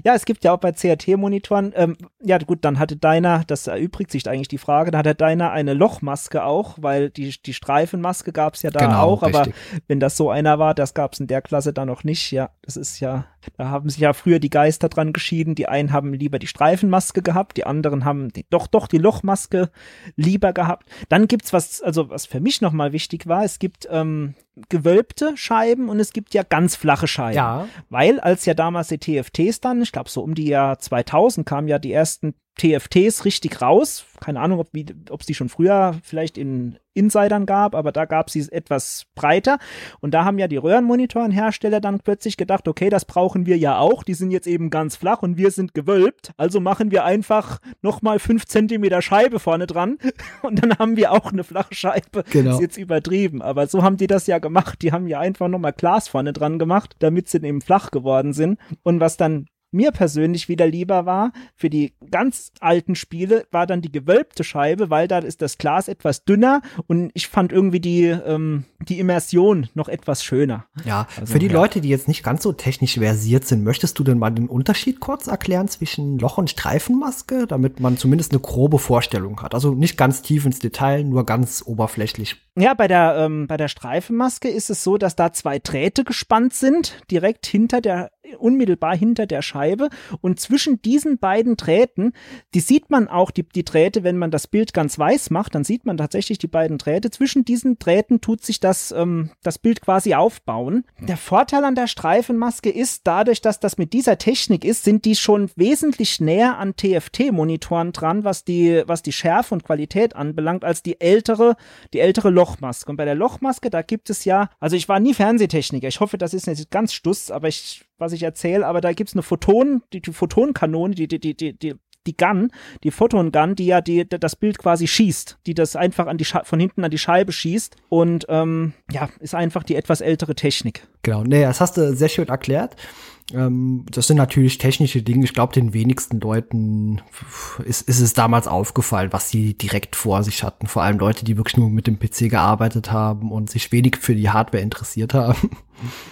Ja, es gibt ja auch bei CRT-Monitoren, ähm, ja gut, dann hatte deiner, das erübrigt sich eigentlich die Frage, da hatte deiner eine Lochmaske auch, weil die, die Streifenmaske gab es ja da genau, auch, richtig. aber wenn das so einer war, das gab es in der Klasse da noch nicht, ja, das ist ja, da haben sich ja früher die Geister dran geschieden, die einen haben lieber die Streifenmaske gehabt, die anderen haben die, doch, doch die Lochmaske lieber gehabt. Dann gibt's was, also was für mich nochmal wichtig war, es gibt ähm, gewölbte Scheiben und es gibt ja ganz flache Scheiben. Ja. Weil als ja damals die TFTs dann, ich glaube so um die Jahr 2000 kamen ja die ersten TFTs richtig raus. Keine Ahnung, ob es die schon früher vielleicht in Insidern gab, aber da gab es sie etwas breiter. Und da haben ja die Röhrenmonitorenhersteller dann plötzlich gedacht, okay, das brauchen wir ja auch. Die sind jetzt eben ganz flach und wir sind gewölbt. Also machen wir einfach nochmal fünf Zentimeter Scheibe vorne dran und dann haben wir auch eine flache Scheibe. Genau. Ist jetzt übertrieben. Aber so haben die das ja gemacht. Die haben ja einfach nochmal Glas vorne dran gemacht, damit sie eben flach geworden sind. Und was dann mir persönlich wieder lieber war, für die ganz alten Spiele war dann die gewölbte Scheibe, weil da ist das Glas etwas dünner und ich fand irgendwie die, ähm, die Immersion noch etwas schöner.
Ja, also, für die ja. Leute, die jetzt nicht ganz so technisch versiert sind, möchtest du denn mal den Unterschied kurz erklären zwischen Loch- und Streifenmaske, damit man zumindest eine grobe Vorstellung hat? Also nicht ganz tief ins Detail, nur ganz oberflächlich.
Ja, bei der, ähm, bei der Streifenmaske ist es so, dass da zwei Drähte gespannt sind, direkt hinter der unmittelbar hinter der Scheibe und zwischen diesen beiden Drähten, die sieht man auch, die, die Drähte, wenn man das Bild ganz weiß macht, dann sieht man tatsächlich die beiden Drähte. Zwischen diesen Drähten tut sich das, ähm, das Bild quasi aufbauen. Der Vorteil an der Streifenmaske ist, dadurch, dass das mit dieser Technik ist, sind die schon wesentlich näher an TFT-Monitoren dran, was die, was die Schärfe und Qualität anbelangt, als die ältere, die ältere Lochmaske. Und bei der Lochmaske, da gibt es ja, also ich war nie Fernsehtechniker, ich hoffe, das ist nicht ganz stuss, aber ich was ich erzähle, aber da gibt's eine Photon, die, die Photonkanone, die, die, die, die, die Gun, die Photon Gun, die ja die, das Bild quasi schießt, die das einfach an die von hinten an die Scheibe schießt und ähm, ja, ist einfach die etwas ältere Technik.
Genau, nee, das hast du sehr schön erklärt. Ähm, das sind natürlich technische Dinge. Ich glaube, den wenigsten Leuten ist, ist es damals aufgefallen, was sie direkt vor sich hatten. Vor allem Leute, die wirklich nur mit dem PC gearbeitet haben und sich wenig für die Hardware interessiert haben.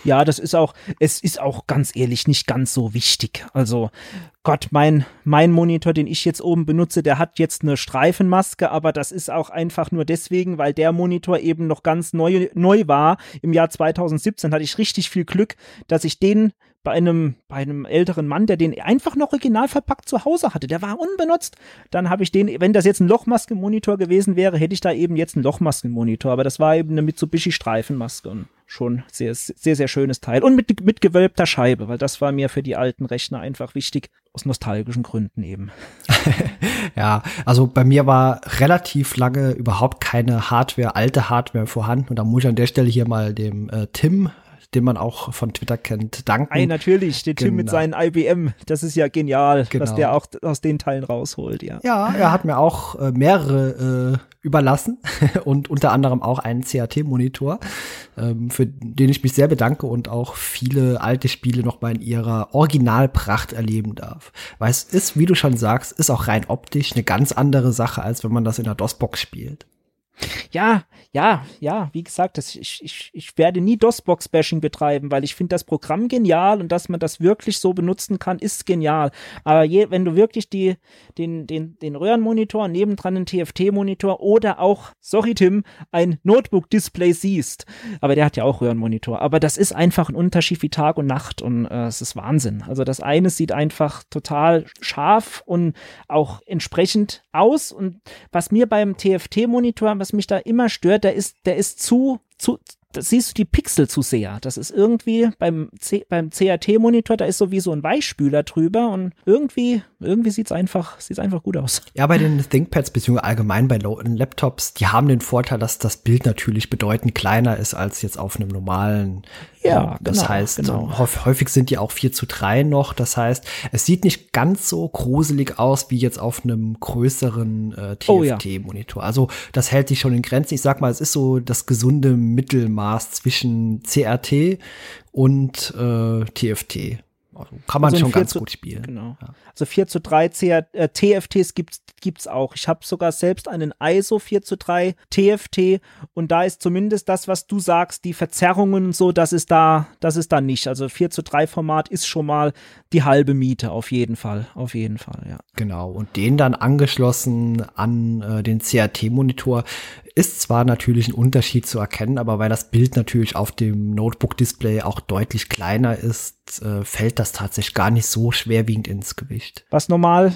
Ja, das ist auch, es ist auch ganz ehrlich nicht ganz so wichtig. Also, Gott, mein, mein Monitor, den ich jetzt oben benutze, der hat jetzt eine Streifenmaske, aber das ist auch einfach nur deswegen, weil der Monitor eben noch ganz neu, neu war. Im Jahr 2017 hatte ich richtig viel Glück, dass ich den bei einem, bei einem älteren Mann, der den einfach noch original verpackt zu Hause hatte. Der war unbenutzt. Dann habe ich den, wenn das jetzt ein Lochmaskenmonitor gewesen wäre, hätte ich da eben jetzt einen Lochmaskenmonitor. Aber das war eben eine Mitsubishi Streifenmaske und schon sehr, sehr, sehr schönes Teil. Und mit, mit gewölbter Scheibe, weil das war mir für die alten Rechner einfach wichtig. Aus nostalgischen Gründen eben.
ja, also bei mir war relativ lange überhaupt keine Hardware, alte Hardware vorhanden. Und da muss ich an der Stelle hier mal dem äh, Tim den man auch von Twitter kennt, danken.
Ei, natürlich, der Tim genau. mit seinen IBM, das ist ja genial, genau. was der auch aus den Teilen rausholt, ja.
Ja, er hat mir auch äh, mehrere äh, überlassen und unter anderem auch einen CAT-Monitor, ähm, für den ich mich sehr bedanke und auch viele alte Spiele noch mal in ihrer Originalpracht erleben darf. Weil es ist, wie du schon sagst, ist auch rein optisch eine ganz andere Sache, als wenn man das in der DOS-Box spielt.
Ja, ja, ja, wie gesagt, das, ich, ich, ich werde nie DOS-Box-Bashing betreiben, weil ich finde das Programm genial und dass man das wirklich so benutzen kann, ist genial. Aber je, wenn du wirklich die, den, den, den Röhrenmonitor, nebendran einen TFT-Monitor oder auch, sorry Tim, ein Notebook-Display siehst, aber der hat ja auch Röhrenmonitor, aber das ist einfach ein Unterschied wie Tag und Nacht und äh, es ist Wahnsinn. Also das eine sieht einfach total scharf und auch entsprechend aus und was mir beim TFT-Monitor, was mich da immer stört, der ist, der ist zu, zu, da siehst du die Pixel zu sehr. Das ist irgendwie beim, C beim CRT-Monitor, da ist so wie so ein Weichspüler drüber und irgendwie, irgendwie sieht's einfach, sieht's einfach gut aus.
Ja, bei den ThinkPads beziehungsweise allgemein bei Laptops, die haben den Vorteil, dass das Bild natürlich bedeutend kleiner ist als jetzt auf einem normalen ja, das genau, heißt, genau. häufig sind die auch 4 zu 3 noch. Das heißt, es sieht nicht ganz so gruselig aus wie jetzt auf einem größeren äh, TFT-Monitor. Oh, ja. Also das hält sich schon in Grenzen. Ich sag mal, es ist so das gesunde Mittelmaß zwischen CRT und äh, TFT. Kann man
Also
schon
4
ganz
zu-
gut spielen.
Genau.
Ja.
Also 4 zu 3 CR, äh, TFTs gibt's gibt's auch. Ich habe sogar selbst einen ISO 4 zu 3 TFT und da ist zumindest das, was du sagst, die Verzerrungen und so, das ist da, das ist da nicht. Also 4 zu 3 Format ist schon mal die halbe Miete, auf jeden Fall. Auf jeden Fall, ja.
Genau, und den dann angeschlossen an äh, den CRT-Monitor ist zwar natürlich ein Unterschied zu erkennen, aber weil das Bild natürlich auf dem Notebook-Display auch deutlich kleiner ist, äh, fällt das tatsächlich gar nicht so schwerwiegend ins Gewicht.
Was normal,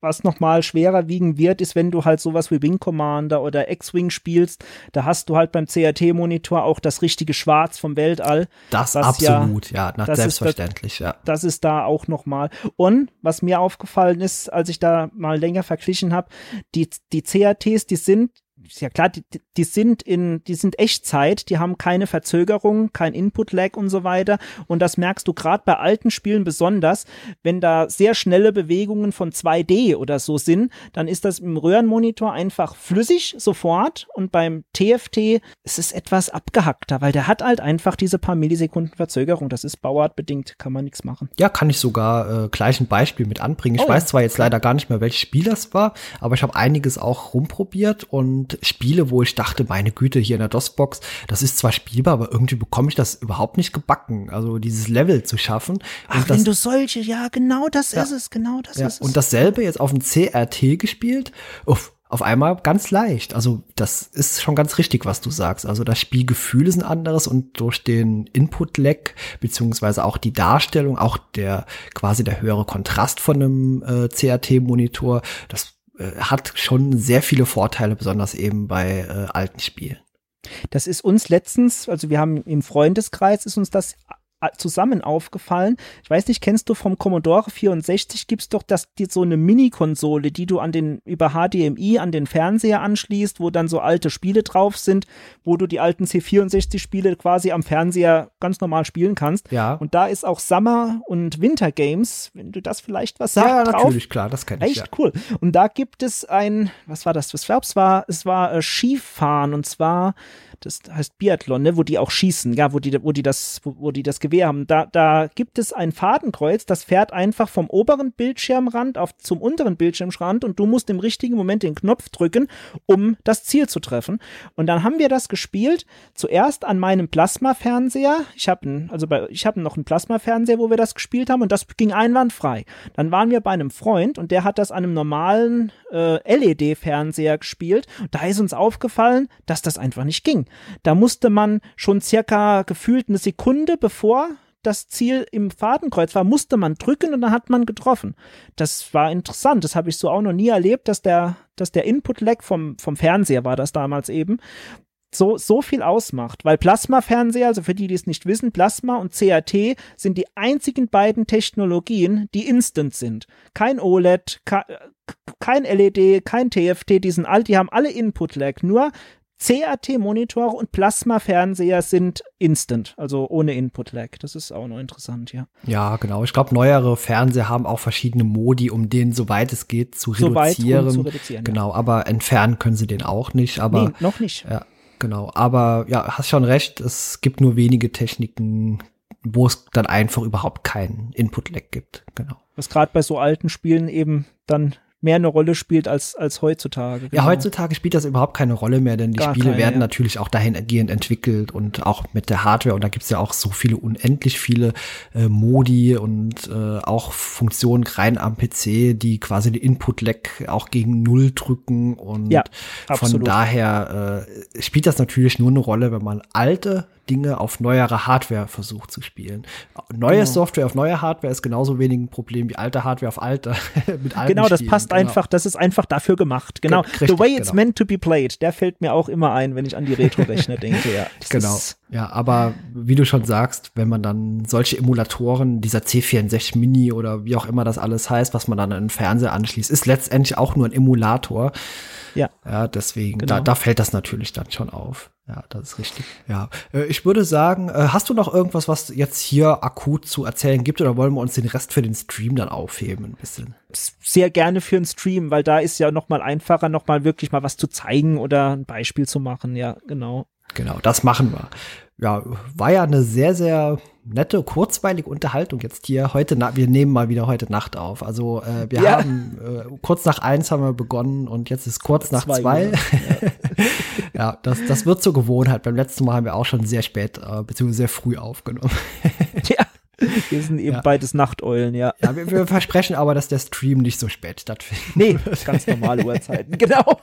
was nochmal schwerer wiegen wird, ist, wenn du halt sowas wie Wing Commander oder X-Wing spielst, da hast du halt beim CRT-Monitor auch das richtige Schwarz vom Weltall.
Das
ja-
absolut, ja, na,
das ist
selbstverständlich, ja.
Das ist da auch nochmal. Und was mir aufgefallen ist, als ich da mal länger verglichen habe, die, die CRTs, die sind ist ja klar, die, die sind in, die sind Echtzeit, die haben keine Verzögerung, kein Input-Lag und so weiter. Und das merkst du gerade bei alten Spielen besonders, wenn da sehr schnelle Bewegungen von 2D oder so sind, dann ist das im Röhrenmonitor einfach flüssig sofort und beim TFT ist es etwas abgehackter, weil der hat halt einfach diese paar Millisekunden Verzögerung. Das ist bauartbedingt, kann man nichts machen.
Ja, kann ich sogar äh, gleich ein Beispiel mit anbringen. Ich
Oh,
weiß zwar jetzt leider gar nicht mehr, welches Spiel das war, aber ich habe einiges auch rumprobiert und Spiele, wo ich dachte, meine Güte, hier in der DOS-Box, das ist zwar spielbar, aber irgendwie bekomme ich das überhaupt nicht gebacken. Also dieses Level zu schaffen.
Ach,
das,
wenn du solche, ja, genau das
Ja.
ist es, genau das
ja,
ist es.
und dasselbe jetzt auf dem CRT gespielt. Uff, auf einmal ganz leicht. Also das ist schon ganz richtig, was du sagst. Also das Spielgefühl ist ein anderes und durch den Input-Lag beziehungsweise auch die Darstellung, auch der quasi der höhere Kontrast von einem äh, CRT-Monitor, das äh, hat schon sehr viele Vorteile, besonders eben bei äh, alten Spielen.
Das ist uns letztens, also wir haben im Freundeskreis, ist uns das zusammen aufgefallen. Ich weiß nicht, kennst du vom Commodore 64 gibt's doch das, die, so eine Mini-Konsole, die du an den, über HDMI an den Fernseher anschließt, wo dann so alte Spiele drauf sind, wo du die alten C64-Spiele quasi am Fernseher ganz normal spielen kannst.
Ja.
Und da ist auch Summer- und Winter-Games, wenn du das vielleicht was sagst,
ja,
drauf.
natürlich, klar, das kenne ich.
Echt
Ja.
cool. Und da gibt es ein, was war das? Ich glaube, es war, es war äh, Skifahren und zwar, das heißt Biathlon, ne, wo die auch schießen, ja, wo die, wo die das, wo, wo die das Gewehr haben. Da, da gibt es ein Fadenkreuz, das fährt einfach vom oberen Bildschirmrand auf zum unteren Bildschirmrand und du musst im richtigen Moment den Knopf drücken, um das Ziel zu treffen. Und dann haben wir das gespielt. Zuerst an meinem Plasma-Fernseher. Ich habe also bei, ich habe noch einen Plasma-Fernseher, wo wir das gespielt haben und das ging einwandfrei. Dann waren wir bei einem Freund und der hat das an einem normalen äh, LED-Fernseher gespielt. Da ist uns aufgefallen, dass das einfach nicht ging. Da musste man schon circa gefühlt eine Sekunde bevor das Ziel im Fadenkreuz war, musste man drücken und dann hat man getroffen. Das war interessant. Das habe ich so auch noch nie erlebt, dass der, dass der Input-Lag vom, vom Fernseher war das damals eben, so, so viel ausmacht. Weil Plasma-Fernseher, also für die, die es nicht wissen, Plasma und CRT sind die einzigen beiden Technologien, die instant sind. Kein OLED, ke- kein LED, kein TFT, die sind all, die haben alle Input-Lag. Nur CRT-Monitore und Plasma-Fernseher sind instant, also ohne Input-Lag. Das ist auch noch interessant, ja.
Ja, genau. Ich glaube, neuere Fernseher haben auch verschiedene Modi, um den, soweit es geht, zu
So
reduzieren.
zu reduzieren, ja.
Genau, aber entfernen können sie den auch nicht. Aber
nee, noch nicht.
ja, genau. Aber ja, hast schon recht. Es gibt nur wenige Techniken, wo es dann einfach überhaupt keinen Input-Lag gibt. Genau.
Was gerade bei so alten Spielen eben dann mehr eine Rolle spielt als, als heutzutage.
Ja,
genau.
heutzutage spielt das überhaupt keine Rolle mehr, denn die
Gar
Spiele
keine,
werden
ja.
natürlich auch dahingehend entwickelt und auch mit der Hardware. Und da gibt's ja auch so viele, unendlich viele äh, Modi und äh, auch Funktionen rein am PC, die quasi den Input-Lag auch gegen Null drücken. Und
Ja,
von daher äh, spielt das natürlich nur eine Rolle, wenn man alte Dinge auf neuere Hardware versucht zu spielen. Neue
Genau.
Software auf neue Hardware ist genauso wenig ein Problem wie alte Hardware auf alte. mit alten
Genau, das
Spielen.
passt
Genau.
einfach, das ist einfach dafür gemacht. Genau.
Ge-
The
richtig,
way it's
genau.
meant to be played, der fällt mir auch immer ein, wenn ich an die Retro-Rechner denke, ja.
Genau. Ja, aber wie du schon sagst, wenn man dann solche Emulatoren, dieser C64 Mini oder wie auch immer das alles heißt, was man dann an den Fernseher anschließt, ist letztendlich auch nur ein Emulator.
ja.
Ja, deswegen,
Genau.
da, da fällt das natürlich dann schon auf. Ja, das ist richtig. Ja, äh, ich würde sagen, äh, hast du noch irgendwas, was jetzt hier akut zu erzählen gibt oder wollen wir uns den Rest für den Stream dann aufheben ein bisschen?
Sehr gerne für einen Stream, weil da ist ja noch mal einfacher, noch mal wirklich mal was zu zeigen oder ein Beispiel zu machen, ja, genau.
Genau, das machen wir. Ja, war ja eine sehr, sehr nette, kurzweilige Unterhaltung jetzt hier. Heute, wir nehmen mal wieder heute Nacht auf. Also äh, wir ja. haben äh, kurz nach eins haben wir begonnen und jetzt ist kurz nach zwei. zwei. Ja, ja das, das wird zur Gewohnheit. Beim letzten Mal haben wir auch schon sehr spät, äh, beziehungsweise sehr früh aufgenommen.
ja. Wir sind eben ja. beides Nachteulen, ja.
Ja, wir, wir, versprechen aber, dass der Stream nicht so spät stattfindet.
Nee, ganz normale Uhrzeiten, genau.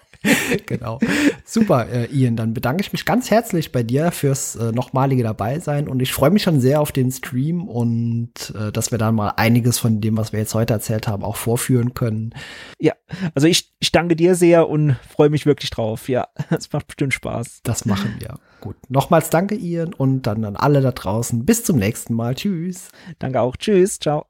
genau. Super, äh, Ian. Dann bedanke ich mich ganz herzlich bei dir fürs äh, nochmalige Dabeisein und ich freue mich schon sehr auf den Stream und äh, dass wir dann mal einiges von dem, was wir jetzt heute erzählt haben, auch vorführen können.
Ja, also ich, ich danke dir sehr und freue mich wirklich drauf. Ja, es macht bestimmt Spaß.
Das machen wir. Gut. Nochmals danke, Ian, und dann an alle da draußen. Bis zum nächsten Mal. Tschüss.
Danke auch. Tschüss. Ciao.